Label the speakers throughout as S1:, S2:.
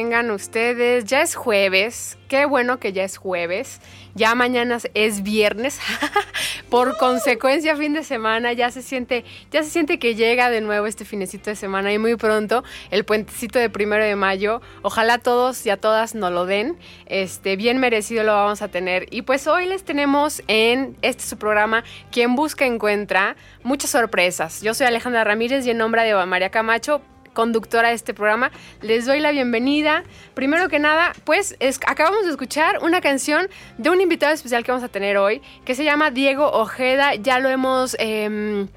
S1: Tengan ustedes. Ya es jueves. Qué bueno que ya es jueves. Ya mañana es viernes. Por consecuencia, fin de semana ya se siente, ya se siente que llega de nuevo este finecito de semana y muy pronto el puentecito de primero de mayo. Ojalá todos y a todas nos lo den. Este, bien merecido lo vamos a tener. Y pues hoy les tenemos en este su programa Quien busca encuentra muchas sorpresas. Yo soy Alejandra Ramírez y en nombre de María Camacho conductora de este programa. Les doy la bienvenida. Primero que nada, pues es- acabamos de escuchar una canción de un invitado especial que vamos a tener hoy, que se llama Diego Ojeda. Ya lo hemos, em,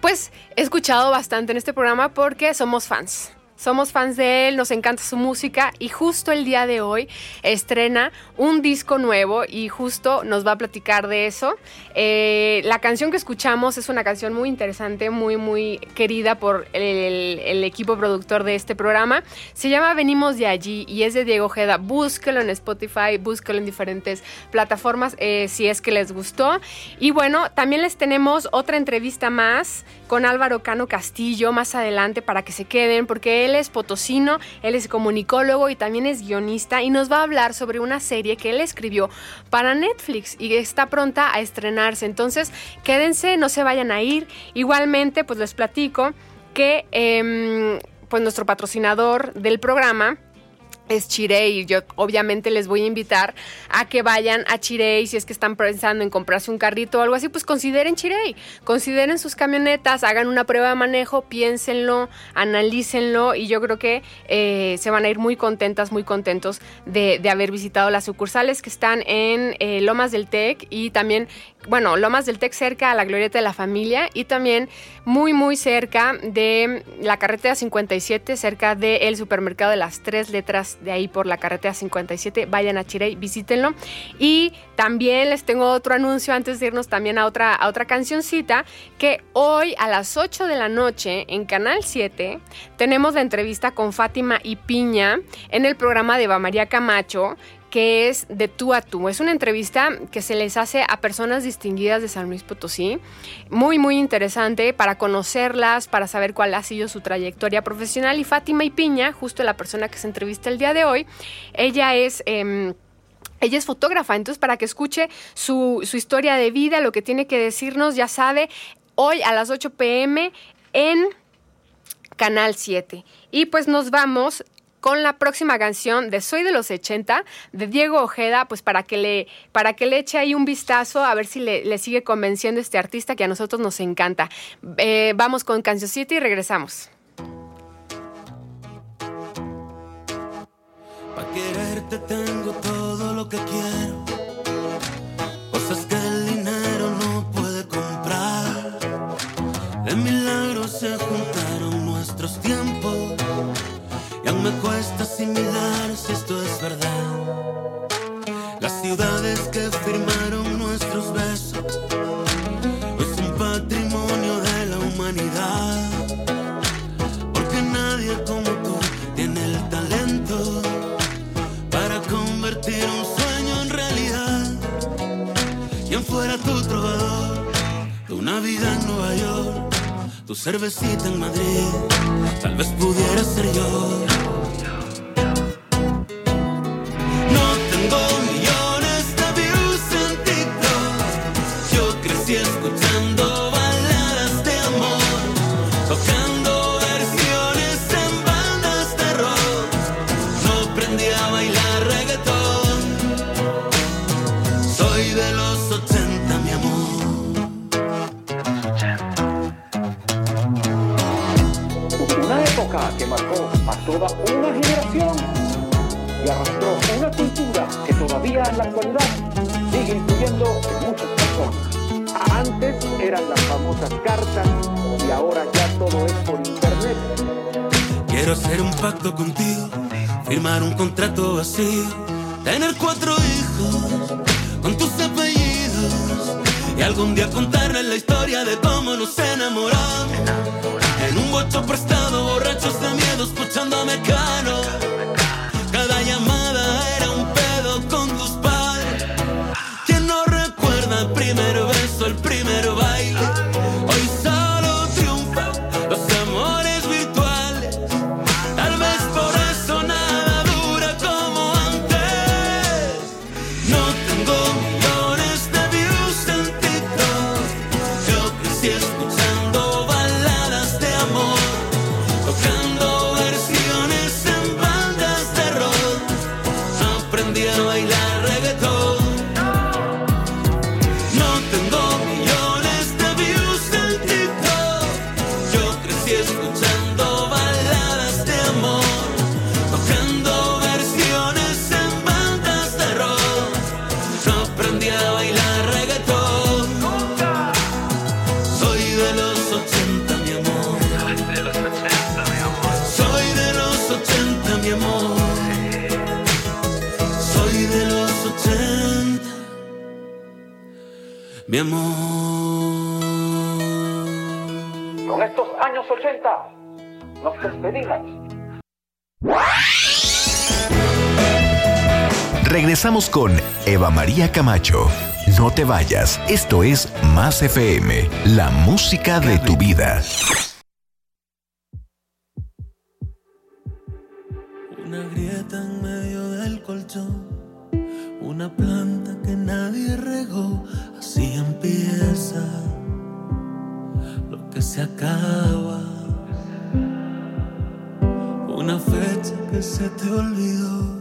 S1: pues, escuchado bastante en este programa porque somos fans. Somos fans de él, nos encanta su música y justo el día de hoy estrena un disco nuevo y justo nos va a platicar de eso. Eh, la canción que escuchamos es una canción muy interesante, muy, muy querida por el, equipo productor de este programa. Se llama Venimos de allí y es de Diego Ojeda. Búsquelo en Spotify, búsquelo en diferentes plataformas eh, si es que les gustó. Y bueno, también les tenemos otra entrevista más con Álvaro Cano Castillo más adelante para que se queden, porque él es potosino, él es comunicólogo y también es guionista y nos va a hablar sobre una serie que él escribió para Netflix y está pronta a estrenarse. Entonces, quédense, no se vayan a ir. Igualmente, pues les platico que em, pues nuestro patrocinador del programa es Chirey. Yo obviamente les voy a invitar a que vayan a Chirey si es que están pensando en comprarse un carrito o algo así, pues consideren Chirey. Consideren sus camionetas, hagan una prueba de manejo, piénsenlo, analícenlo y yo creo que eh, se van a ir muy contentas, muy contentos de, haber visitado las sucursales que están en eh, Lomas del Tec y también bueno, Lomas del Tec cerca a la Glorieta de la Familia y también muy, muy cerca de la carretera 57, cerca del supermercado de las tres letras de ahí por la carretera 57. Vayan a Chirey, visítenlo. Y también les tengo otro anuncio antes de irnos también a otra, a otra cancioncita, que hoy a las 8 de la noche en Canal 7 tenemos la entrevista con Fátima y Piña en el programa de Eva María Camacho que es de tú a tú. Es una entrevista que se les hace a personas distinguidas de San Luis Potosí. Muy, muy interesante para conocerlas, para saber cuál ha sido su trayectoria profesional. Y Fátima y Piña, justo la persona que se entrevista el día de hoy, ella es... Em, ella es fotógrafa, entonces para que escuche su, su, historia de vida, lo que tiene que decirnos, ya sabe, hoy a las 8 pm en Canal 7. Y pues nos vamos con la próxima canción de Soy de los 80 de Diego Ojeda, pues para que le, para que le eche ahí un vistazo a ver si le, sigue convenciendo este artista que a nosotros nos encanta. Eh, vamos con Canción 7 y regresamos.
S2: Quererte tengo todo lo que quiero. Cosas que el dinero no puede comprar. Milagros se juntaron nuestros tiempos y aún me cuesta asimilar si esto es verdad. Las ciudades que firmaron nuestros besos es un patrimonio de la humanidad. Porque nadie como tú tiene el talento para convertir un sueño en realidad. Quien fuera tu trovador de una vida en Nueva York, tu cervecita en Madrid, tal vez pudiera ser yo. Así, tener cuatro
S3: años 80 nos despedimos.
S4: Regresamos con Eva María Camacho. No te vayas, esto es Más FM, la música de tu vida.
S2: Una grieta en medio del colchón, una planta que nadie regó, así empieza lo que se acaba. Se te olvidó,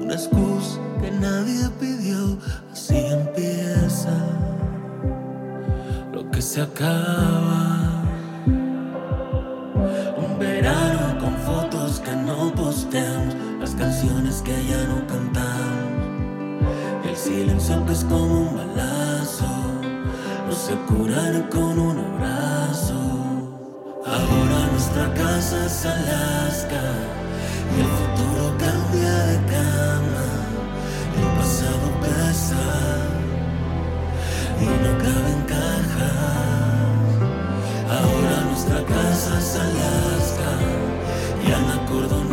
S2: una excusa que nadie pidió, así empieza lo que se acaba. Un verano con fotos que no posteamos, las canciones que ya no cantamos. El silencio que es como un balazo, no se cura ni con un abrazo. Ahora nuestra casa es Alaska, y el futuro cambia de cama, el pasado pesa y no cabe en caja. Ahora nuestra casa es Alaska y han acordonado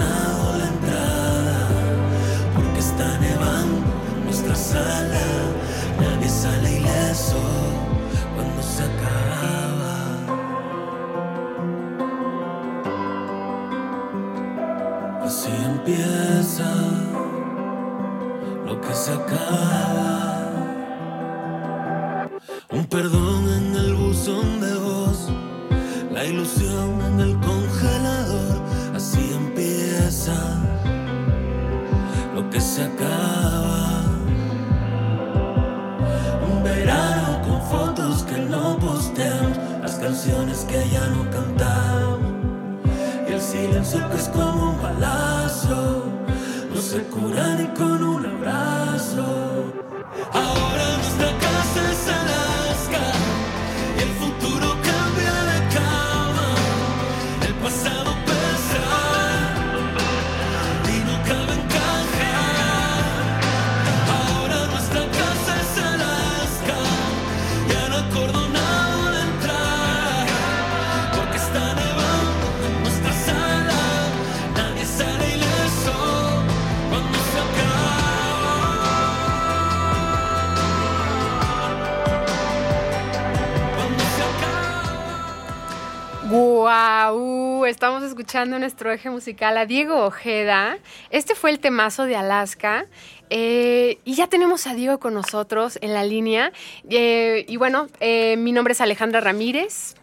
S1: escuchando nuestro eje musical a Diego Ojeda. Este fue el temazo de Alaska. Eh, y ya tenemos a Diego con nosotros en la línea. Eh, y bueno, eh, mi nombre es Alejandra Ramírez.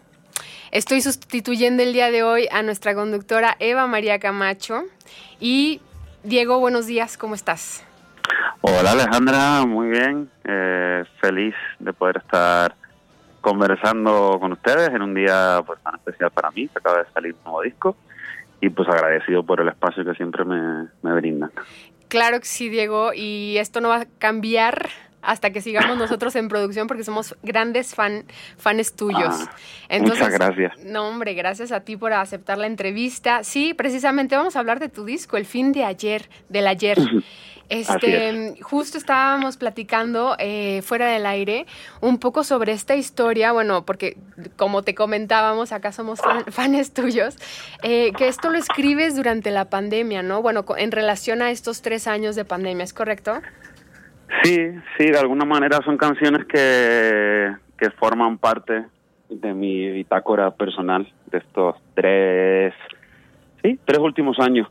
S1: Estoy sustituyendo el día de hoy a nuestra conductora Eva María Camacho. Y Diego, buenos días, ¿cómo estás?
S5: Hola Alejandra, muy bien. Eh, feliz de poder estar conversando con ustedes en un día pues, tan especial para mí, que acaba de salir un nuevo disco. Y pues agradecido por el espacio que siempre me, me brindan.
S1: Claro que sí, Diego, y esto no va a cambiar hasta que sigamos nosotros en producción porque somos grandes fan, fans tuyos.
S5: Ah, muchas gracias.
S1: No, hombre, gracias a ti por aceptar la entrevista. Sí, precisamente vamos a hablar de tu disco, El fin de ayer, del ayer. Este, justo estábamos platicando eh, fuera del aire un poco sobre esta historia, bueno, porque como te comentábamos, acá somos fan- fans tuyos, eh, que esto lo escribes durante la pandemia, ¿no? Bueno, en relación a estos tres años de pandemia, ¿es correcto?
S5: Sí, sí, de alguna manera son canciones que, que forman parte de mi bitácora personal de estos tres, sí, tres últimos años.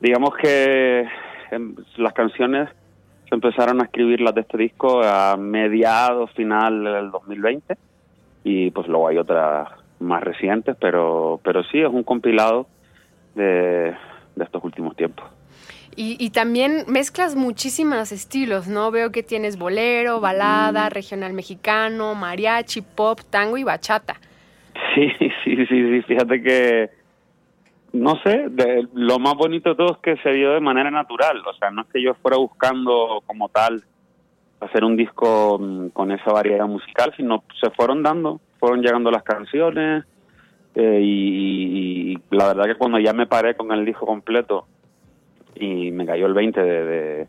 S5: Digamos que em, las canciones se empezaron a escribirlas de este disco a mediados, final del 2020 y pues luego hay otras más recientes, pero, pero sí es un compilado de, de estos últimos tiempos.
S1: Y, y también mezclas muchísimos estilos, ¿no? Veo que tienes bolero, balada, regional mexicano, mariachi, pop, tango y bachata.
S5: Sí, sí, sí, sí, fíjate que, no sé, de, lo más bonito de todo es que se dio de manera natural, o sea, no es que yo fuera buscando como tal hacer un disco mm, con esa variedad musical, sino se fueron dando, fueron llegando las canciones eh, y, y la verdad que cuando ya me paré con el disco completo y me cayó el 20 de,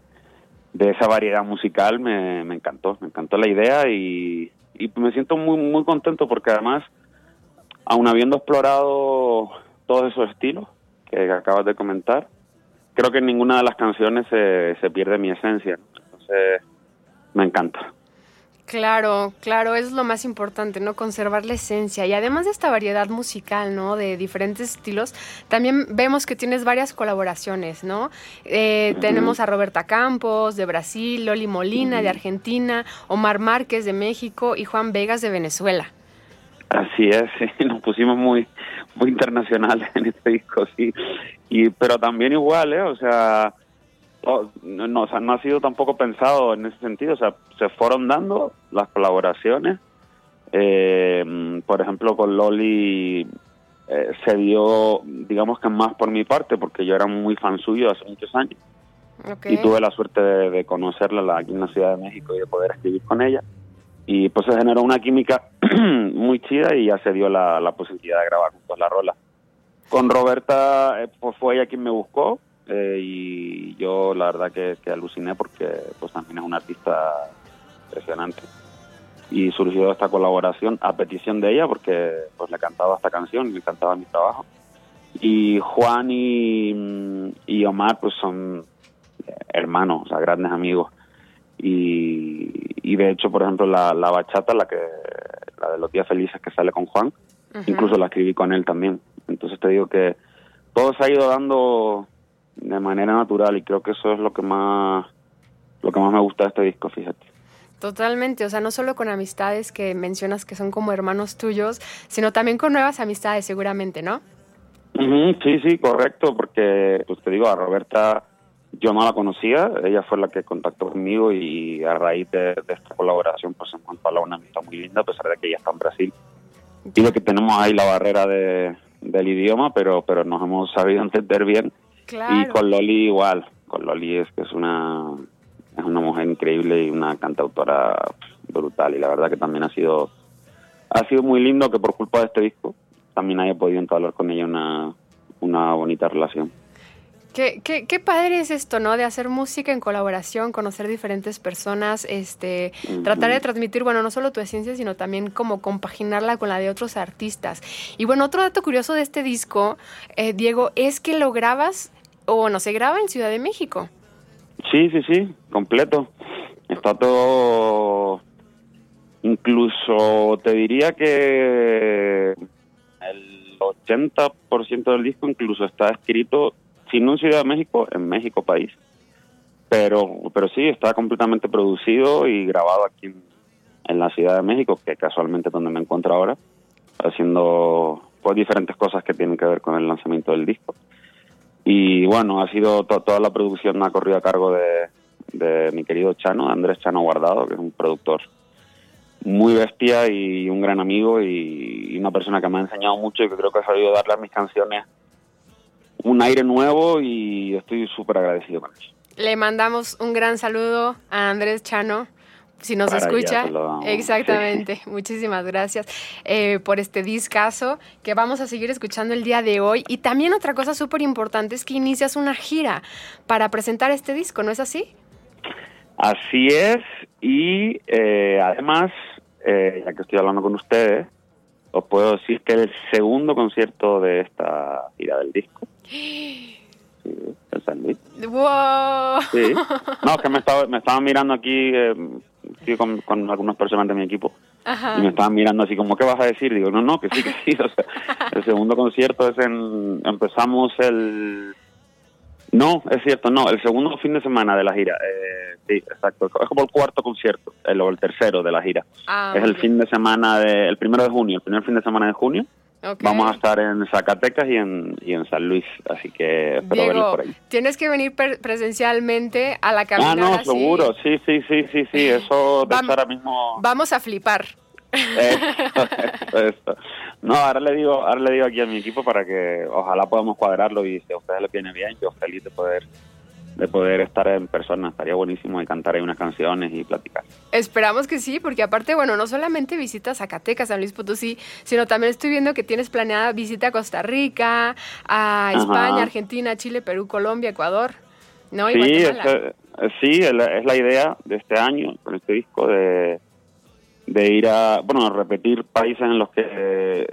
S5: de, esa variedad musical, me, me encantó, me encantó la idea y, y me siento muy, muy contento porque además, aun habiendo explorado todos esos estilos que acabas de comentar, creo que en ninguna de las canciones se, se pierde mi esencia. Entonces, me encanta.
S1: Claro, claro, eso es lo más importante, ¿no? Conservar la esencia. Y además de esta variedad musical, ¿no? De diferentes estilos, también vemos que tienes varias colaboraciones, ¿no? Eh, tenemos a Roberta Campos, de Brasil, Loli Molina, de Argentina, Omar Márquez, de México, y Juan Vegas, de Venezuela.
S5: Así es, sí, nos pusimos muy, muy internacionales en este disco, sí. Y, pero también igual, ¿eh? O sea, Oh, no, o sea, no ha sido tampoco pensado en ese sentido, o sea, se fueron dando las colaboraciones. Eh, por ejemplo, con Loli eh, se dio, digamos que más por mi parte, porque yo era muy fan suyo hace muchos años. Y tuve la suerte de, conocerla aquí en la Ciudad de México y de poder escribir con ella. Y pues se generó una química muy chida y ya se dio la, posibilidad de grabar juntos la rola. Con Roberta, eh, pues fue ella quien me buscó, eh, y yo la verdad que, aluciné porque pues también es un artista impresionante. Y surgió esta colaboración a petición de ella porque pues le cantaba esta canción y le cantaba mi trabajo. Y Juan y, y Omar pues son hermanos, o sea, grandes amigos. Y, y de hecho por ejemplo la, la bachata, la que la de los días felices que sale con Juan, incluso la escribí con él también, entonces te digo que todo se ha ido dando de manera natural y creo que eso es lo que más lo que más me gusta de este disco, fíjate.
S1: Totalmente, o sea, no solo con amistades que mencionas que son como hermanos tuyos, sino también con nuevas amistades seguramente, ¿no?
S5: sí, sí, correcto, porque pues te digo, a Roberta yo no la conocía, ella fue la que contactó conmigo y a raíz de, esta colaboración pues se a una amistad muy linda, a pesar de que ella está en Brasil. De que tenemos ahí la barrera de, del idioma, pero, pero nos hemos sabido entender bien y con Loli igual, con Loli es que es una, es una mujer increíble y una cantautora brutal y la verdad que también ha sido, ha sido muy lindo que por culpa de este disco también haya podido entablar con ella una, una bonita relación.
S1: Qué, qué, qué, padre es esto, ¿no? De hacer música en colaboración, conocer diferentes personas, este, tratar de transmitir, bueno, no solo tu esencia, sino también como compaginarla con la de otros artistas. Y bueno, otro dato curioso de este disco, eh, Diego, es que lo grabas o bueno, se graba en Ciudad de México.
S5: Sí, sí, sí, completo. Está todo, incluso te diría que el 80% del disco incluso está escrito, si no en Ciudad de México, en México país. Pero, pero sí, está completamente producido y grabado aquí en, la Ciudad de México, que casualmente es donde me encuentro ahora, haciendo pues diferentes cosas que tienen que ver con el lanzamiento del disco. Y bueno, ha sido toda la producción ha corrido a cargo de, mi querido Chano, Andrés Chano Guardado, que es un productor muy bestia y un gran amigo y, una persona que me ha enseñado mucho y que creo que ha sabido darle a mis canciones un aire nuevo y estoy súper agradecido con eso.
S1: Le mandamos un gran saludo a Andrés Chano si nos escucha. Exactamente. Muchísimas gracias eh, por este discazo que vamos a seguir escuchando el día de hoy. Y también otra cosa súper importante es que inicias una gira para presentar este disco, ¿no es así?
S5: Así es. Y eh, además, eh, ya que estoy hablando con ustedes, os puedo decir que es el segundo concierto de esta gira del disco. Sí, el San Luis.
S1: ¡Wow!
S5: Sí. No, es que me estaba, me estaban mirando aquí estoy con, con algunas personas de mi equipo y me estaban mirando así como, ¿qué vas a decir? Digo, no, no, que sí, que sí. O sea, el segundo concierto es en, empezamos el... No, es cierto, no, el segundo fin de semana de la gira. Eh, sí, exacto. Es como el cuarto concierto, el, o el tercero de la gira.
S1: Ah,
S5: es el fin de semana, de, el primero de junio, el primer fin de semana de junio. Vamos a estar en Zacatecas y en, y en San Luis, así que espero
S1: Diego,
S5: por ahí.
S1: Tienes que venir presencialmente a la cabina.
S5: Ah, no, seguro, sí, sí, sí, sí, sí, eso de ahora mismo...
S1: Vamos a flipar.
S5: No, ahora le digo, ahora le digo aquí a mi equipo para que ojalá podamos cuadrarlo y si a ustedes les viene bien, yo feliz de poder de poder estar en persona. Estaría buenísimo de cantar ahí unas canciones y platicar.
S1: Esperamos que sí, porque aparte, bueno, no solamente visitas Zacatecas, San Luis Potosí, sino también estoy viendo que tienes planeada visita a Costa Rica, a España, Argentina, Chile, Perú, Colombia, Ecuador. ¿no?
S5: sí, es, sí, es la idea de este año con este disco de, de ir a, bueno, a repetir países en los que eh,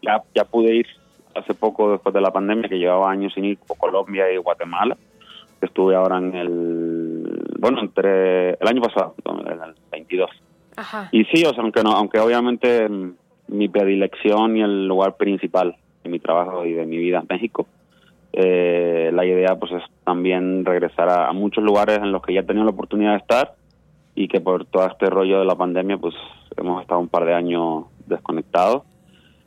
S5: ya, ya pude ir hace poco después de la pandemia, que llevaba años sin ir, como Colombia y Guatemala. Estuve ahora en el, bueno, entre el año pasado, en el 22.
S1: Ajá.
S5: Y sí, o sea, aunque, no, aunque obviamente mi predilección y el lugar principal de mi trabajo y de mi vida es México, eh, la idea pues es también regresar a, a muchos lugares en los que ya he tenido la oportunidad de estar y que por todo este rollo de la pandemia pues hemos estado un par de años desconectados.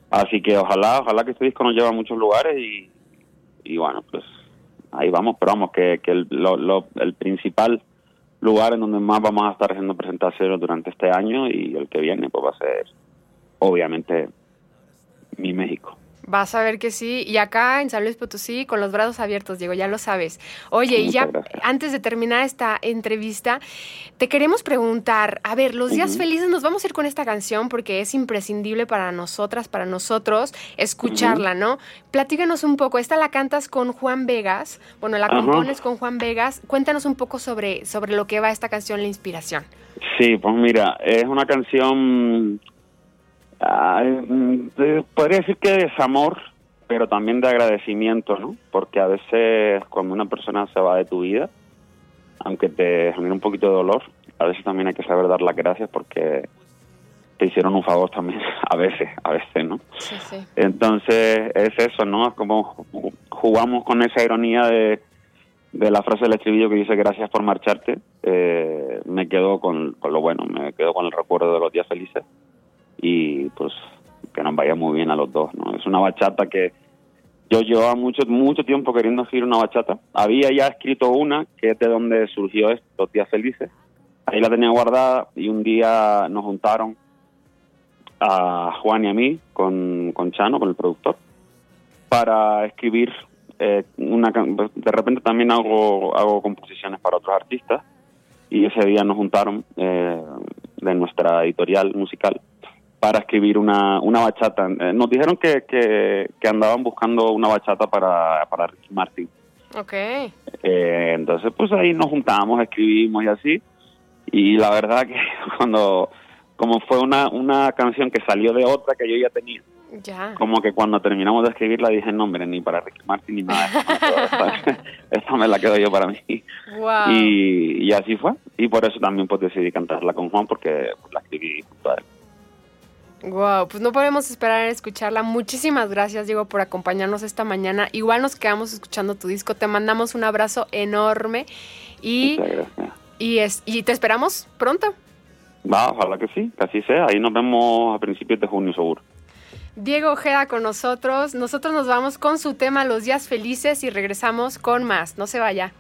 S5: Así que ojalá, ojalá que este disco nos lleve a muchos lugares y, y bueno, pues ahí vamos, pero vamos, que, que el, lo- lo- el principal lugar en donde más vamos a estar haciendo presentaciones durante este año y el que viene pues va a ser obviamente mi México.
S1: Vas a ver que sí. Y acá en San Luis Potosí, con los brazos abiertos, Diego, ya lo sabes. Oye, y ya
S5: gracias.
S1: antes de terminar esta entrevista, te queremos preguntar, a ver, los días felices, nos vamos a ir con esta canción porque es imprescindible para nosotras, para nosotros, escucharla, ¿no? Platícanos un poco, esta la cantas con Juan Vegas, bueno, la compones con Juan Vegas. Cuéntanos un poco sobre, sobre lo que va esta canción, la inspiración.
S5: Sí, pues mira, es una canción, mm, eh, podría decir que de desamor, pero también de agradecimiento, ¿no? Porque a veces cuando una persona se va de tu vida, aunque te genere un poquito de dolor, a veces también hay que saber dar las gracias porque te hicieron un favor también, a veces, a veces, ¿no?
S1: Sí, sí.
S5: Entonces es eso, ¿no? Es como jugamos con esa ironía de, de la frase del estribillo que dice gracias por marcharte. Eh, me quedo con, con lo bueno, me quedo con el recuerdo de los días felices y pues que nos vaya muy bien a los dos, ¿no? Es una bachata que yo llevaba mucho mucho tiempo queriendo escribir una bachata. Había ya escrito una que es de donde surgió esto, los días felices. Ahí la tenía guardada y un día nos juntaron a Juan y a mí con, con Chano, con el productor, para escribir eh, una de repente también hago hago composiciones para otros artistas y ese día nos juntaron eh, de nuestra editorial musical para escribir una, una bachata. Eh, nos dijeron que, que, que andaban buscando una bachata para, para Ricky Martin.
S1: Ok.
S5: Eh, entonces, pues ahí nos juntamos, escribimos y así. Y la verdad que cuando, como fue una, una canción que salió de otra que yo ya tenía,
S1: Ya.
S5: como que cuando terminamos de escribirla dije, no, hombre, ni para Ricky Martin ni nada. Esta, esta me la quedo yo para mí.
S1: Wow.
S5: Y, y así fue. Y por eso también pues decidí cantarla con Juan porque la escribí junto a él.
S1: Wow, pues no podemos esperar a escucharla. Muchísimas gracias, Diego, por acompañarnos esta mañana. Igual nos quedamos escuchando tu disco. Te mandamos un abrazo enorme y, y, es, y te esperamos pronto.
S5: Va, ojalá que sí, que así sea. Ahí nos vemos a principios de junio seguro.
S1: Diego Ojeda con nosotros. Nosotros nos vamos con su tema Los días felices y regresamos con más. No se vaya.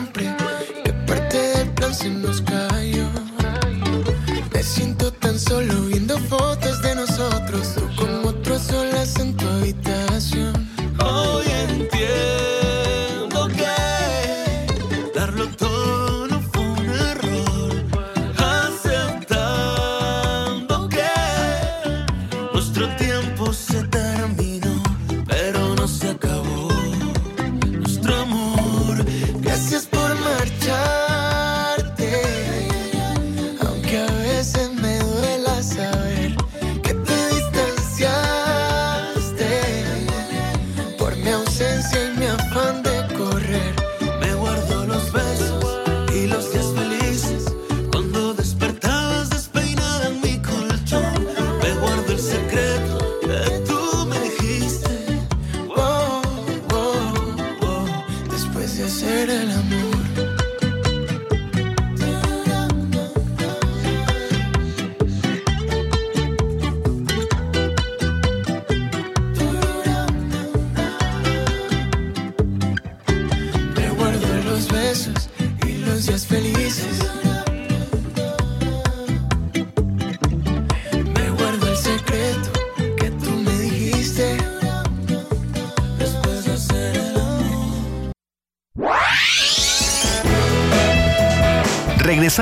S6: Siempre. Que parte del plan se nos cayó. Me siento tan solo viendo fotos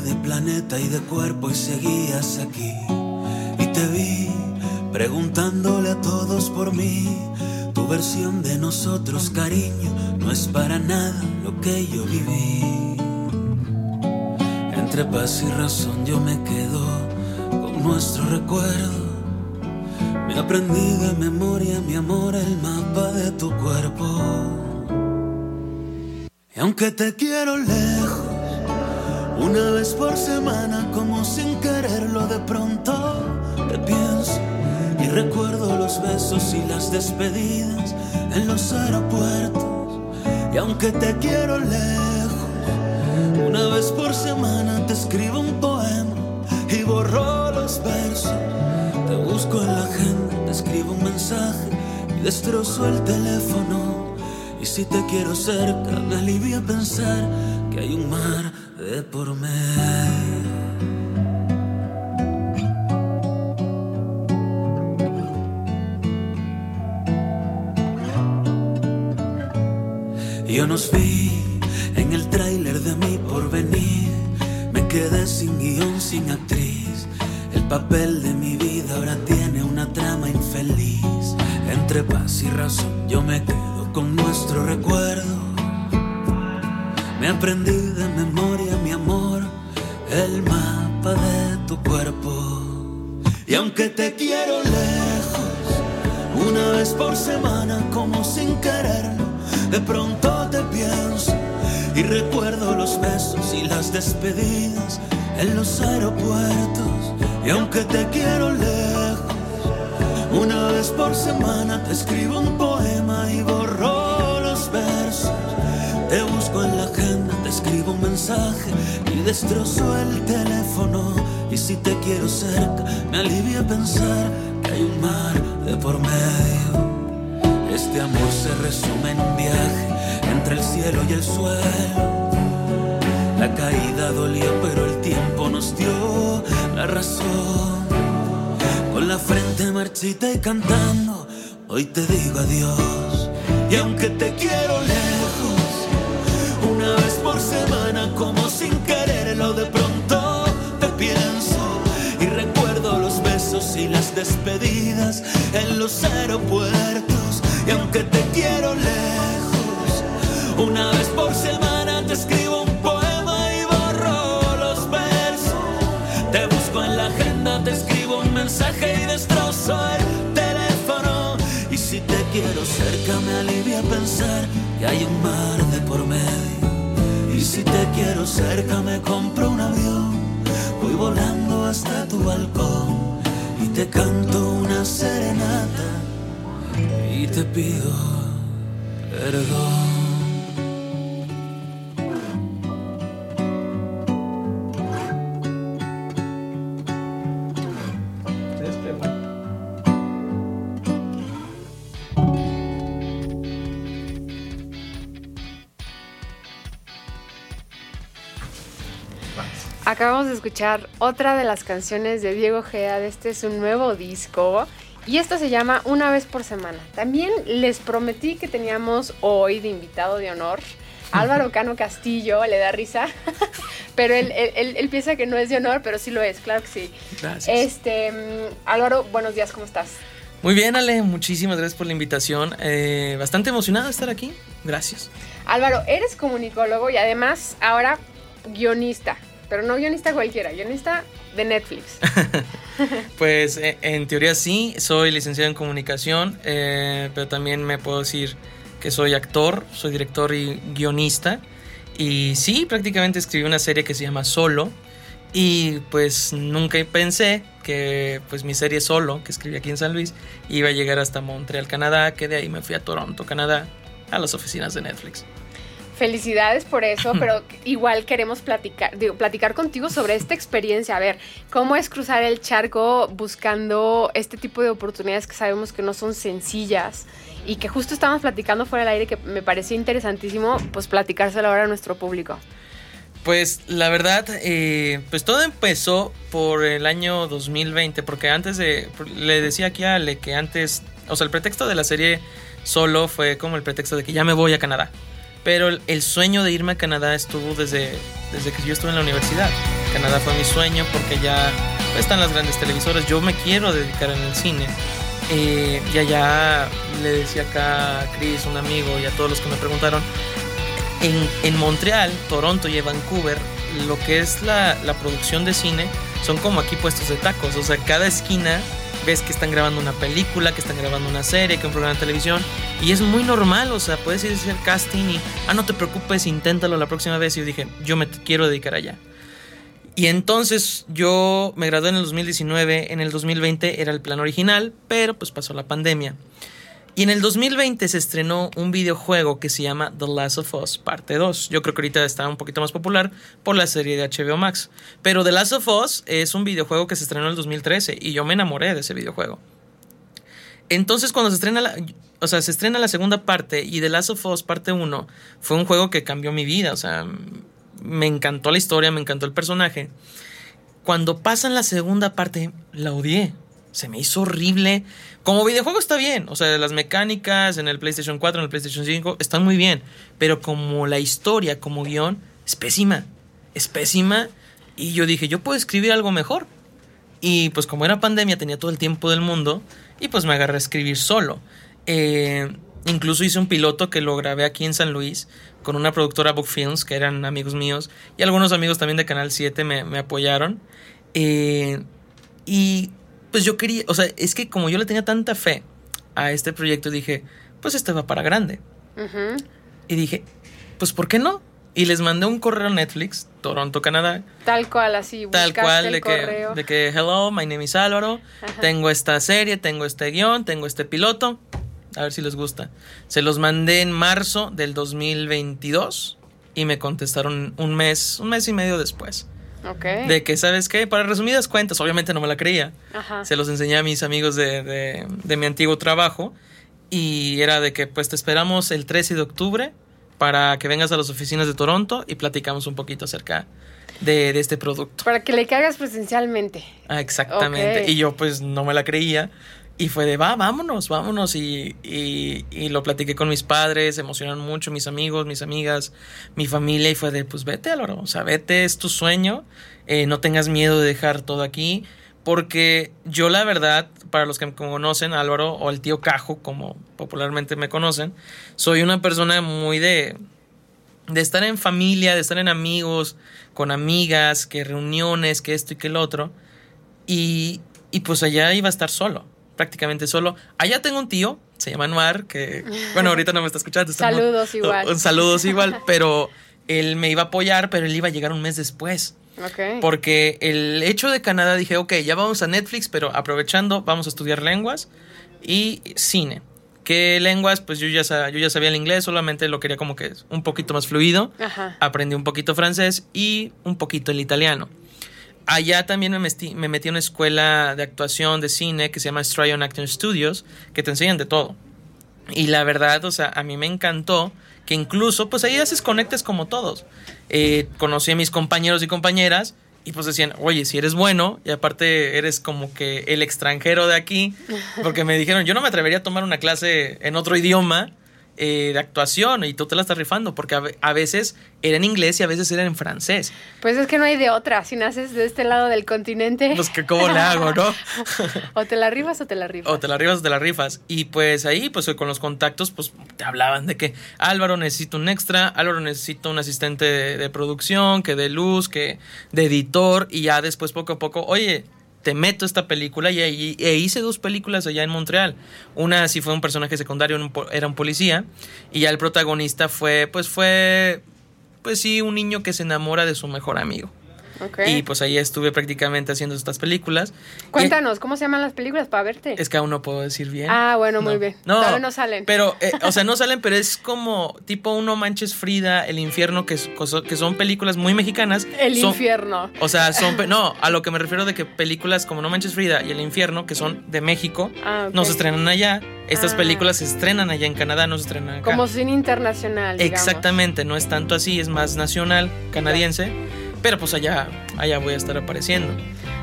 S2: De planeta y de cuerpo y seguías aquí. Y te vi preguntándole a todos por mí. Tu versión de nosotros, cariño, no es para nada lo que yo viví. Entre paz y razón yo me quedo con nuestro recuerdo. Me aprendí de memoria, mi amor, el mapa de tu cuerpo. Y aunque te quiero lejos, una vez por semana, como sin quererlo, de pronto te pienso y recuerdo los besos y las despedidas en los aeropuertos. Y aunque te quiero lejos, una vez por semana te escribo un poema y borro los versos. Te busco en la agenda, te escribo un mensaje y destrozo el teléfono. Y si te quiero cerca, me alivia pensar que hay un mar por medio. Yo nos vi en el tráiler de mi porvenir. Me quedé sin guion, sin actriz. El papel de mi vida ahora tiene una trama infeliz. Entre paz y razón yo me quedo con nuestro recuerdo. Me aprendí de memoria, el mapa de tu cuerpo. Y aunque te quiero lejos, una vez por semana, como sin quererlo, de pronto te pienso y recuerdo los besos y las despedidas en los aeropuertos. Y aunque te quiero lejos, una vez por semana te escribo un poema y borro los versos. Te busco en la agenda, escribo un mensaje y destrozo el teléfono. Y si te quiero cerca, me alivia pensar que hay un mar de por medio. Este amor se resume en un viaje entre el cielo y el suelo. La caída dolió, pero el tiempo nos dio la razón. Con la frente marchita y cantando, hoy te digo adiós. Y aunque te quiero aeropuertos. Y aunque te quiero lejos, una vez por semana te escribo un poema y borro los versos. Te busco en la agenda, te escribo un mensaje y destrozo el teléfono. Y si te quiero cerca, me alivia pensar que hay un mar de por medio. Y si te quiero cerca, me compro un avión. Voy volando hasta tu balcón te canto una serenata y te pido perdón.
S1: Escuchar otra de las canciones de Diego Gea de este es un nuevo disco y esta se llama Una vez por semana. También les prometí que teníamos hoy de invitado de honor Álvaro Cano Castillo, le da risa, pero él, él- él- él piensa que no es de honor, pero sí lo es, claro que sí.
S7: Gracias.
S1: Este, mm, Álvaro, buenos días, ¿cómo estás?
S7: Muy bien, Ale, muchísimas gracias por la invitación. Eh, bastante emocionado de estar aquí. Gracias.
S1: Álvaro, eres comunicólogo y además ahora guionista, pero no guionista cualquiera, guionista de Netflix.
S7: Pues eh, en teoría sí, soy licenciado en comunicación, eh, pero también me puedo decir que soy actor, soy director y guionista. Y sí, prácticamente escribí una serie que se llama Solo. Y pues nunca pensé que pues mi serie Solo, que escribí aquí en San Luis, iba a llegar hasta Montreal, Canadá, que de ahí me fui a Toronto, Canadá, a las oficinas de Netflix.
S1: Felicidades por eso, pero igual queremos platicar, digo, platicar contigo sobre esta experiencia. A ver, ¿cómo es cruzar el charco buscando este tipo de oportunidades que sabemos que no son sencillas y que justo estamos platicando fuera del aire que me pareció interesantísimo, pues platicárselo ahora a nuestro público?
S7: Pues la verdad, eh, pues todo empezó por el año 2020, porque antes de, le decía aquí a Ale que antes, o sea, el pretexto de la serie solo fue como el pretexto de que ya me voy a Canadá. Pero el, sueño de irme a Canadá estuvo desde, desde que yo estuve en la universidad. Canadá fue mi sueño porque ya están las grandes televisoras. Yo me quiero dedicar en el cine. Eh, y allá le decía acá a Chris, un amigo, y a todos los que me preguntaron, en, Montreal, Toronto y Vancouver, lo que es la, producción de cine son como aquí puestos de tacos. O sea, cada esquina ves que están grabando una película, que están grabando una serie, que un programa de televisión. Y es muy normal, o sea, puedes ir a hacer casting y, ah, no te preocupes, inténtalo la próxima vez. Y yo dije, yo me quiero dedicar allá. Y entonces yo me gradué en el 2019, en el 2020 era el plan original, pero pues pasó la pandemia. Y en el 2020 se estrenó un videojuego que se llama The Last of Us Parte 2. Yo creo que ahorita está un poquito más popular por la serie de HBO Max. Pero The Last of Us es un videojuego que se estrenó en el 2013 y yo me enamoré de ese videojuego. Entonces cuando se estrena la, o sea, se estrena la segunda parte y The Last of Us Parte 1 fue un juego que cambió mi vida. O sea, me encantó la historia, me encantó el personaje. Cuando pasa en la segunda parte, la odié. Se me hizo horrible como videojuego está bien, o sea, las mecánicas en el PlayStation 4, en el PlayStation 5 están muy bien, pero como la historia, como guion, es pésima, es pésima. Y yo dije, yo puedo escribir algo mejor. Y pues como era pandemia, tenía todo el tiempo del mundo y pues me agarré a escribir solo. Eh, incluso hice un piloto que lo grabé aquí en San Luis con una productora Book Films, que eran amigos míos, y algunos amigos también de Canal 7 me, apoyaron. Eh, y pues yo quería, o sea, es que como yo le tenía tanta fe a este proyecto, dije, pues este va para grande. Y dije, pues ¿por qué no? Y les mandé un correo a Netflix, Toronto, Canadá.
S1: Tal cual, así.
S7: Tal cual, de, que, de que, hello, my name is Álvaro, tengo esta serie, tengo este guion, tengo este piloto, a ver si les gusta. Se los mandé en marzo del 2022 y me contestaron un mes, un mes y medio después. De que, ¿sabes qué? Para resumidas cuentas, obviamente no me la creía. Se los enseñé a mis amigos de, mi antiguo trabajo. Y era de que, pues te esperamos el 13 de octubre para que vengas a las oficinas de Toronto y platicamos un poquito acerca de, este producto.
S1: Para que le cargas presencialmente.
S7: Ah, exactamente. Y yo, pues no me la creía. Y fue de, va, vámonos, vámonos. Y, y, lo platiqué con mis padres, emocionaron mucho mis amigos, mis amigas, mi familia. Y fue de, pues vete, Álvaro. O sea, vete, es tu sueño. Eh, no tengas miedo de dejar todo aquí. Porque yo, la verdad, para los que me conocen, Álvaro o el tío Cajo, como popularmente me conocen, soy una persona muy de, de estar en familia, de estar en amigos, con amigas, que reuniones, que esto y que el otro. Y, y pues allá iba a estar solo prácticamente solo. Allá tengo un tío, se llama Noir, que, bueno, ahorita no me está escuchando.
S1: saludos igual.
S7: Saludos igual, pero él me iba a apoyar, pero él iba a llegar un mes después.
S1: Okay.
S7: Porque el hecho de Canadá dije, ok, ya vamos a Netflix, pero aprovechando, vamos a estudiar lenguas y cine. ¿Qué lenguas? Pues yo ya, yo ya sabía el inglés, solamente lo quería como que un poquito más fluido. Aprendí un poquito francés y un poquito el italiano allá también me metí, me metí a una escuela de actuación de cine que se llama Stryon Acting Studios, que te enseñan de todo. Y la verdad, o sea, a mí me encantó que incluso, pues ahí haces conectes como todos. Eh, conocí a mis compañeros y compañeras y pues decían, oye, si eres bueno y aparte eres como que el extranjero de aquí, porque me dijeron, yo no me atrevería a tomar una clase en otro idioma eh, de actuación y tú te la estás rifando, porque a, veces era en inglés y a veces era en francés.
S1: Pues es que no hay de otra, si naces de este lado del continente.
S7: Pues que cómo le hago, ¿no?
S1: o te la rifas o te la rifas.
S7: O te la rifas o te la rifas. Y pues ahí, pues con los contactos, pues te hablaban de que Álvaro necesita un extra, Álvaro necesita un asistente de producción, que de luz, que de editor, y ya después poco a poco, oye, te meto esta película y, e hice dos películas allá en Montreal. Una sí fue un personaje secundario, era un policía, y ya el protagonista fue, pues fue, pues sí, un niño que se enamora de su mejor amigo. Y pues ahí estuve prácticamente haciendo estas películas.
S1: Cuéntanos, ¿cómo se llaman las películas para verte?
S7: Es que aún no puedo decir bien.
S1: Ah, bueno, muy bien.
S7: No,
S1: Todavía no salen.
S7: Pero, eh, o sea, no salen, pero es como tipo Uno Manches Frida, El Infierno, que, es- que son películas muy mexicanas.
S1: El
S7: Son-
S1: infierno.
S7: O sea, son. No, a lo que me refiero de que películas como No Manches Frida y El Infierno, que son de México,
S1: Ah,
S7: no se estrenan allá. Estas
S1: Ah.
S7: películas se estrenan allá en Canadá, no se estrenan acá.
S1: Como cine internacional, digamos.
S7: Exactamente, no es tanto así, es más nacional, canadiense. Pero pues allá, allá voy a estar apareciendo.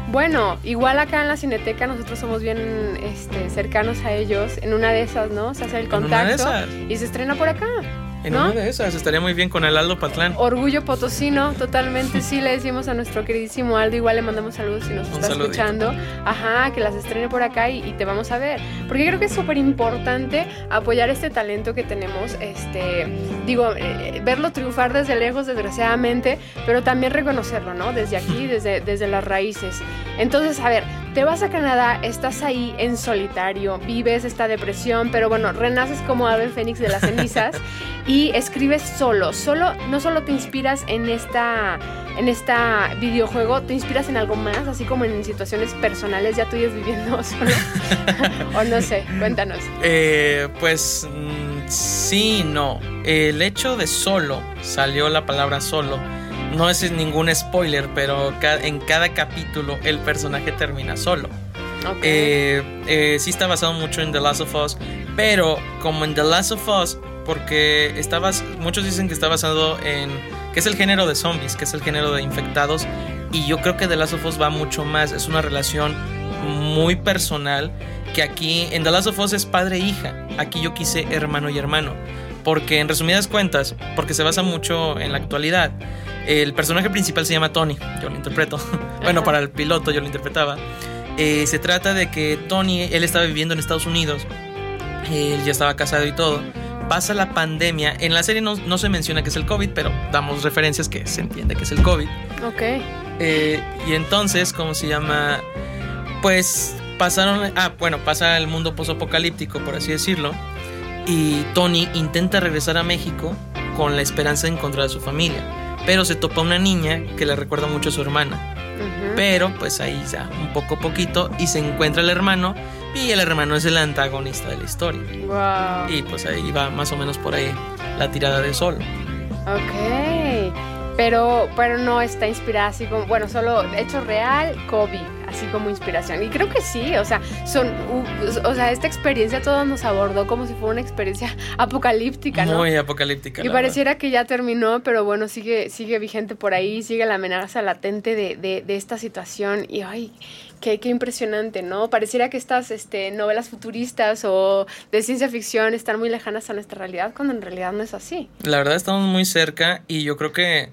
S1: Bueno, igual acá en la Cineteca nosotros somos bien este, cercanos a ellos. En una de esas, ¿no? Se hace el
S7: En una de
S1: contacto
S7: esas.
S1: y se estrena por acá.
S7: En
S1: ¿No?
S7: una de esas estaría muy bien con el Aldo Patlán.
S1: Orgullo potosino, totalmente sí le decimos a nuestro queridísimo Aldo, igual le mandamos saludos si nos
S7: Un
S1: está
S7: saludito.
S1: escuchando. Ajá, que las estrene por acá y, y te vamos a ver. Porque creo que es súper importante apoyar este talento que tenemos, este, digo, eh, verlo triunfar desde lejos, desgraciadamente, pero también reconocerlo, ¿no? Desde aquí, desde, desde las raíces. Entonces, a ver, te vas a Canadá, estás ahí en solitario, vives esta depresión, pero bueno, renaces como ave fénix de las cenizas y escribes solo. Solo, no solo te inspiras en esta, en esta videojuego, te inspiras en algo más, así como en situaciones personales, ya tú ibas viviendo solo. o no sé, cuéntanos.
S7: Eh, pues mm, sí, no. El hecho de solo, salió la palabra solo. No es ningún spoiler, pero en cada capítulo el personaje termina solo.
S1: Ok.
S7: Eh, eh, sí está basado mucho en The Last of Us, pero como en The Last of Us, porque está bas- muchos dicen que está basado en que es el género de zombies, que es el género de infectados, y yo creo que The Last of Us va mucho más, es una relación muy personal, que aquí en The Last of Us es padre e hija, aquí yo quise hermano y hermano, porque en resumidas cuentas, porque se basa mucho en la actualidad, el personaje principal se llama Tony, yo lo interpreto, bueno, para el piloto yo lo interpretaba. Eh, se trata de que Tony, él estaba viviendo en Estados Unidos, él ya estaba casado y todo. Pasa la pandemia, en la serie no, no se menciona que es el COVID, pero damos referencias que se entiende que es el COVID.
S1: ok.
S7: Eh, y entonces, ¿cómo se llama? Pues pasaron, ah, bueno, pasa el mundo posapocalíptico, por así decirlo, y Tony intenta regresar a México con la esperanza de encontrar a su familia, pero se topa una niña que le recuerda mucho a su hermana. Pero pues ahí ya un poco a poquito y se encuentra el hermano y el hermano es el antagonista de la historia.
S1: Wow.
S7: Y pues ahí va más o menos por ahí la tirada de solo.
S1: Ok. Pero, pero no está inspirada así como, bueno, solo hecho real, COVID, así como inspiración. Y creo que sí, o sea, son, o sea, esta experiencia todos nos abordó como si fuera una experiencia apocalíptica, ¿no?
S7: Muy apocalíptica.
S1: Y pareciera que ya terminó, pero bueno, sigue, sigue vigente por ahí, sigue la amenaza latente de, de, de esta situación. Y ay, qué, qué impresionante, ¿no? Pareciera que estas este, novelas futuristas o de ciencia ficción están muy lejanas a nuestra realidad, cuando en realidad no es así.
S7: La verdad estamos muy cerca y yo creo que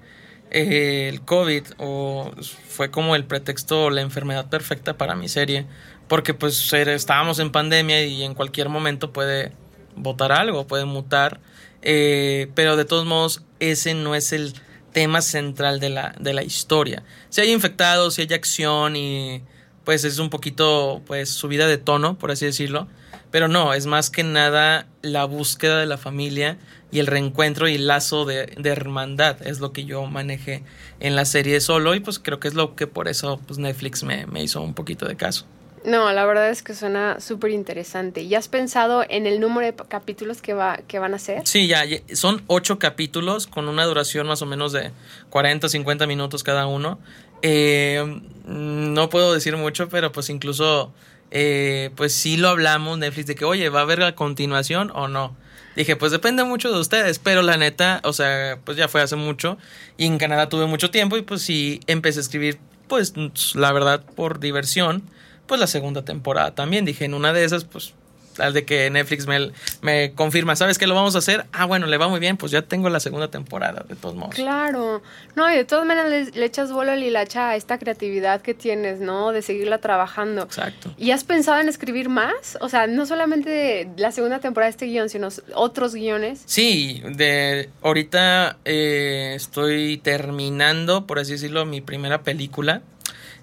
S7: eh, el COVID o fue como el pretexto, la enfermedad perfecta para mi serie. Porque pues estábamos en pandemia y en cualquier momento puede votar algo, puede mutar. Eh, pero de todos modos, ese no es el tema central de la, de la historia. Si hay infectados, si hay acción y pues es un poquito pues subida de tono, por así decirlo. Pero no, es más que nada la búsqueda de la familia y el reencuentro y el lazo de, de hermandad. Es lo que yo manejé en la serie solo y pues creo que es lo que por eso pues Netflix me, me hizo un poquito de caso.
S1: No, la verdad es que suena súper interesante. ¿Y has pensado en el número de capítulos que, va, que van a ser?
S7: Sí, ya, ya, son ocho capítulos con una duración más o menos de 40, 50 minutos cada uno. Eh, no puedo decir mucho, pero pues incluso, eh, pues sí lo hablamos Netflix de que, oye, ¿va a haber la continuación o no? Dije, pues depende mucho de ustedes, pero la neta, o sea, pues ya fue hace mucho y en Canadá tuve mucho tiempo y pues sí empecé a escribir, pues la verdad, por diversión, pues la segunda temporada también. Dije, en una de esas, pues al de que Netflix me, me confirma, ¿sabes qué lo vamos a hacer? Ah, bueno, le va muy bien, pues ya tengo la segunda temporada, de todos modos.
S1: Claro. No, y de todas maneras le, le echas vuelo al hilacha a esta creatividad que tienes, ¿no? De seguirla trabajando.
S7: Exacto.
S1: ¿Y has pensado en escribir más? O sea, no solamente la segunda temporada de este guion, sino otros guiones.
S7: Sí, de ahorita eh, estoy terminando, por así decirlo, mi primera película.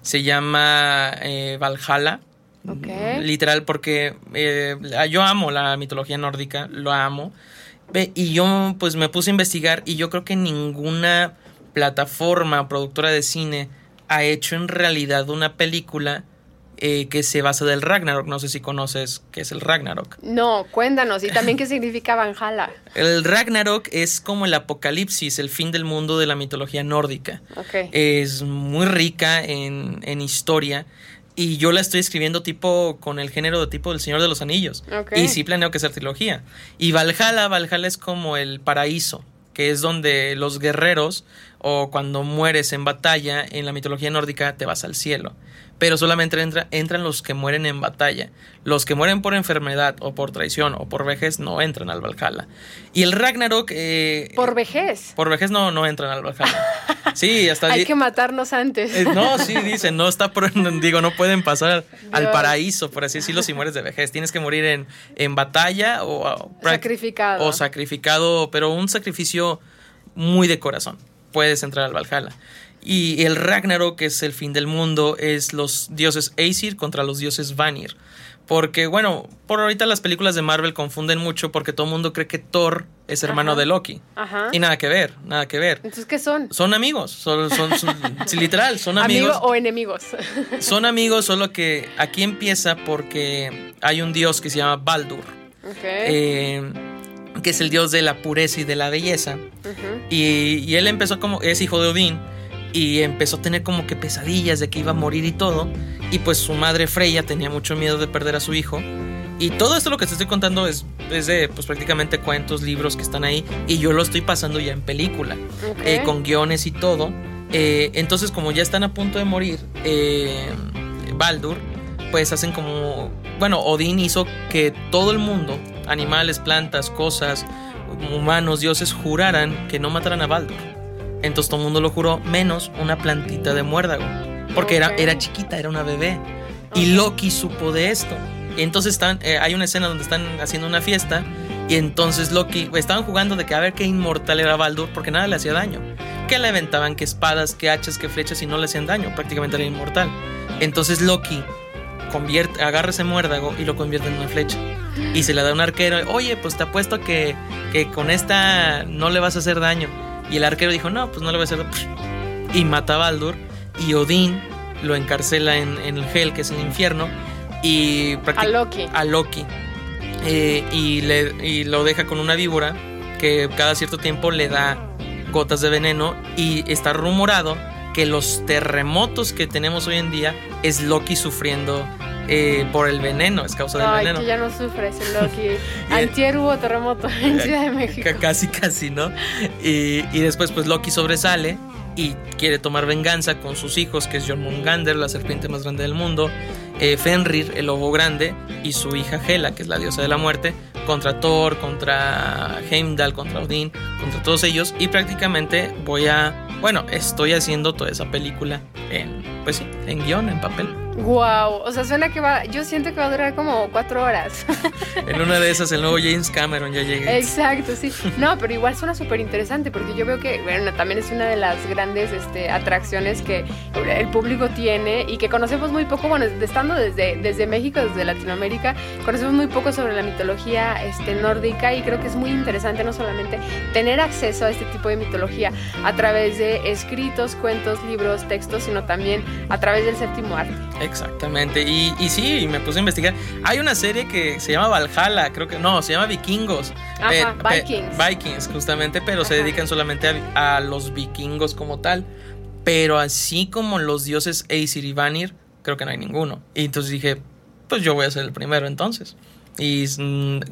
S7: Se llama eh, Valhalla. Literal, porque eh, yo amo la mitología nórdica, lo amo. Y yo pues me puse a investigar y yo creo que ninguna plataforma productora de cine ha hecho en realidad una película eh, que se basa del Ragnarok. No sé si conoces qué es el Ragnarok.
S1: No, cuéntanos. ¿Y también qué significa Valhalla?
S7: El Ragnarok es como el apocalipsis, el fin del mundo de la mitología nórdica. Es muy rica en, en historia. Y yo la estoy escribiendo tipo con el género de tipo del Señor de los Anillos. Y sí planeo que sea trilogía. Y Valhalla, Valhalla es como el paraíso, que es donde los guerreros o cuando mueres en batalla en la mitología nórdica te vas al cielo. Pero solamente entra- entran los que mueren en batalla. Los que mueren por enfermedad o por traición o por vejez no entran al Valhalla. Y el Ragnarok... eh,
S1: Por vejez.
S7: por vejez no, no entran al Valhalla. Sí, hasta...
S1: Hay que matarnos antes.
S7: eh, no, sí, dicen, no está por, digo, no pueden pasar al paraíso, por así decirlo, si mueres de vejez. Tienes que morir en, en batalla o,
S1: Sacrificado.
S7: O sacrificado, pero un sacrificio muy de corazón. Puedes entrar al Valhalla. Y el Ragnarok, que es el fin del mundo, es los dioses Aesir contra los dioses Vanir. Porque, bueno, por ahorita las películas de Marvel confunden mucho porque todo el mundo cree que Thor es hermano
S1: Ajá.
S7: de Loki.
S1: Ajá.
S7: Y nada que ver, nada que ver.
S1: Entonces, ¿qué son?
S7: Son amigos, son, son- son- sí, literal, son
S1: ¿Amigo
S7: amigos.
S1: o enemigos?
S7: Son amigos, solo que aquí empieza porque hay un dios que se llama Baldur,
S1: ok.
S7: eh, que es el dios de la pureza y de la belleza.
S1: Ujú.
S7: Y, y él empezó como, es hijo de Odín, y empezó a tener como que pesadillas de que iba a morir y todo. Y pues su madre Freya tenía mucho miedo de perder a su hijo. Y todo esto lo que te estoy contando es, es de pues prácticamente cuentos, libros que están ahí. Y yo lo estoy pasando ya en película, eh, con guiones y todo. Eh, entonces como ya están a punto de morir, eh, Baldur, pues hacen como... Bueno, Odín hizo que todo el mundo, animales, plantas, cosas, humanos, dioses, juraran que no mataran a Baldur. Entonces todo el mundo lo juró, menos una plantita de muérdago. Porque era, era chiquita, era una bebé. Y Loki supo de esto. Y entonces están, eh, hay una escena donde están haciendo una fiesta. Y entonces Loki, estaban jugando de que a ver qué inmortal era Baldur, porque nada le hacía daño. Que le aventaban, que espadas, que hachas, que flechas y no le hacían daño. Prácticamente era inmortal. Entonces Loki convierte, agarra ese muérdago y lo convierte en una flecha. Y se le da a un arquero, oye, pues te apuesto que, que con esta no le vas a hacer daño. Y el arquero dijo, no, pues no le voy a hacer. Y mata a Baldur. Y Odín lo encarcela en, en el Hel, que es el infierno. Y
S1: A Loki.
S7: a Loki. Eh, y, le, y lo deja con una víbora que cada cierto tiempo le da gotas de veneno. Y está rumorado que los terremotos que tenemos hoy en día es Loki sufriendo eh, por el veneno, es causa del
S1: Ay,
S7: veneno.
S1: que ya no sufres, Loki. Antier hubo terremoto en Ciudad de México.
S7: Ca- Casi, casi, ¿no? Y, y después, pues Loki sobresale y quiere tomar venganza con sus hijos, que es Jormungandr, la serpiente más grande del mundo, eh, Fenrir, el lobo grande, y su hija Hela, que es la diosa de la muerte, contra Thor, contra Heimdall, contra Odín, contra todos ellos. Y prácticamente voy a. Bueno, estoy haciendo toda esa película en. Pues sí, en guion, en papel.
S1: Wow, o sea, suena que va, yo siento que va a durar como cuatro horas.
S7: En una de esas, el nuevo James Cameron ya llegué.
S1: Exacto, sí. No, pero igual suena súper interesante porque yo veo que, bueno, también es una de las grandes este, atracciones que el público tiene y que conocemos muy poco, bueno, estando desde, desde México, desde Latinoamérica, conocemos muy poco sobre la mitología este, nórdica y creo que es muy interesante no solamente tener acceso a este tipo de mitología a través de escritos, cuentos, libros, textos, sino también a través del séptimo arte.
S7: Exactamente, y, y sí, me puse a investigar. Hay una serie que se llama Valhalla, creo que no, se llama Vikingos.
S1: Ajá, Vikings.
S7: Vikings, justamente, pero se dedican solamente a, a los vikingos como tal. Pero así como los dioses Aesir y Vanir, creo que no hay ninguno. Y entonces dije, pues yo voy a ser el primero entonces. Y,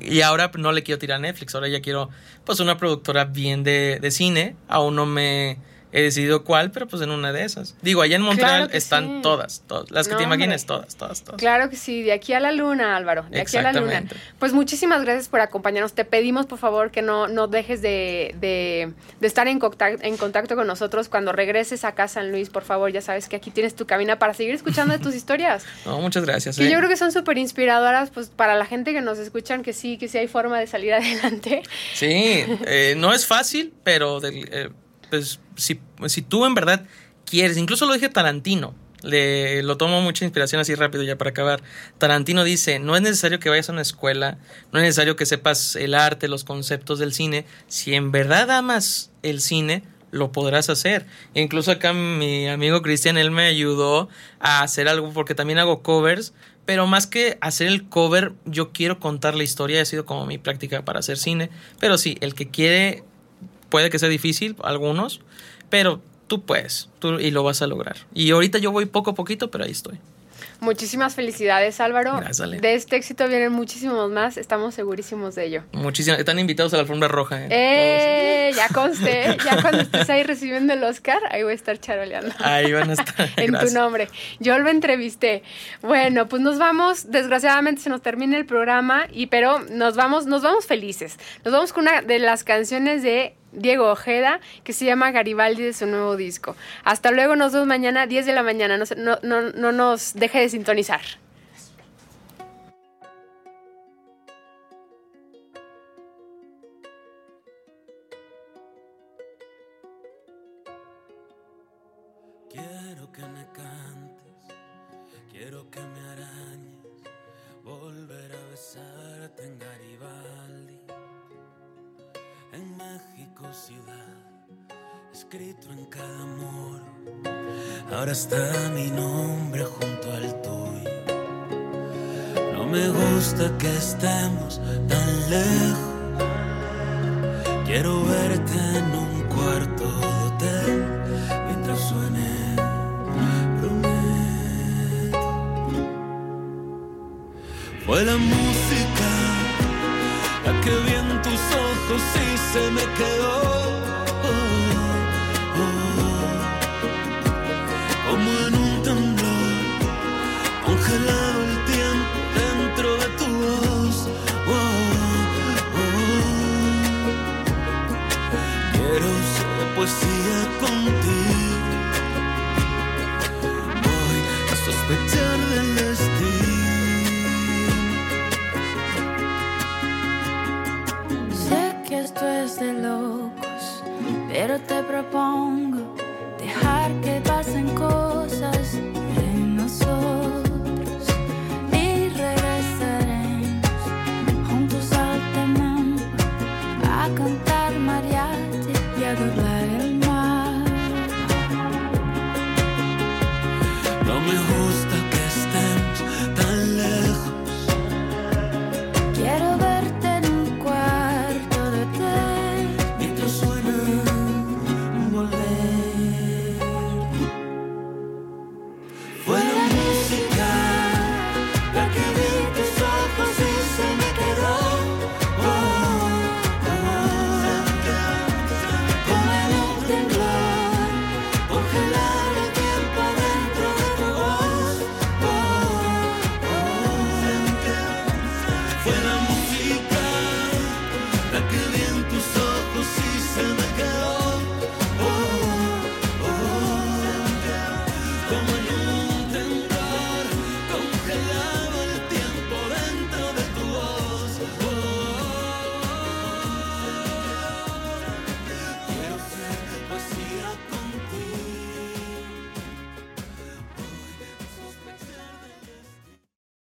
S7: y ahora no le quiero tirar a Netflix, ahora ya quiero pues una productora bien de, de cine. Aún no me he decidido cuál, pero pues en una de esas. Digo, allá en Montreal
S1: Claro
S7: están
S1: sí.
S7: todas, todas, las que
S1: No,
S7: te imagines,
S1: hombre.
S7: todas, todas, todas.
S1: Claro que sí, de aquí a la luna, Álvaro, de aquí a la luna. Pues muchísimas gracias por acompañarnos. Te pedimos, por favor, que no, no dejes de, de- de estar en contacto, en contacto con nosotros cuando regreses acá a San Luis, por favor. Ya sabes que aquí tienes tu cabina para seguir escuchando de tus historias,
S7: No, muchas gracias.
S1: que
S7: eh.
S1: yo creo que son súper inspiradoras pues, para la gente que nos escuchan, que sí, que sí hay forma de salir adelante.
S7: Sí, eh, no es fácil, pero del- eh, pues, si, si tú en verdad quieres, incluso lo dije Tarantino, le, lo tomo mucha inspiración así rápido ya para acabar. Tarantino dice, no es necesario que vayas a una escuela, no es necesario que sepas el arte, los conceptos del cine, si en verdad amas el cine, lo podrás hacer. incluso acá mi amigo Cristian, él me ayudó a hacer algo porque también hago covers, pero más que hacer el cover, yo quiero contar la historia, ha sido como mi práctica para hacer cine, pero sí, el que quiere puede que sea difícil, algunos, pero tú puedes, tú y lo vas a lograr. Y ahorita yo voy poco a poquito, pero ahí estoy.
S2: Muchísimas felicidades, Álvaro. De este éxito vienen muchísimos más, estamos segurísimos de ello.
S7: Muchísimas. Están invitados a la alfombra roja.
S2: ¿eh? eh ya conste, ya cuando estés ahí recibiendo el Oscar, ahí voy a estar charoleando.
S7: Ahí van a estar.
S2: en tu nombre. Yo lo entrevisté. Bueno, pues nos vamos, desgraciadamente se nos termina el programa, y pero nos vamos, nos vamos felices. Nos vamos con una de las canciones de Diego Ojeda, que se llama Garibaldi de su nuevo disco. Hasta luego, nos vemos mañana, 10 de la mañana. No, no, no nos deje de sintonizar.
S8: Destino.
S9: Sé que esto es de locos, pero te propongo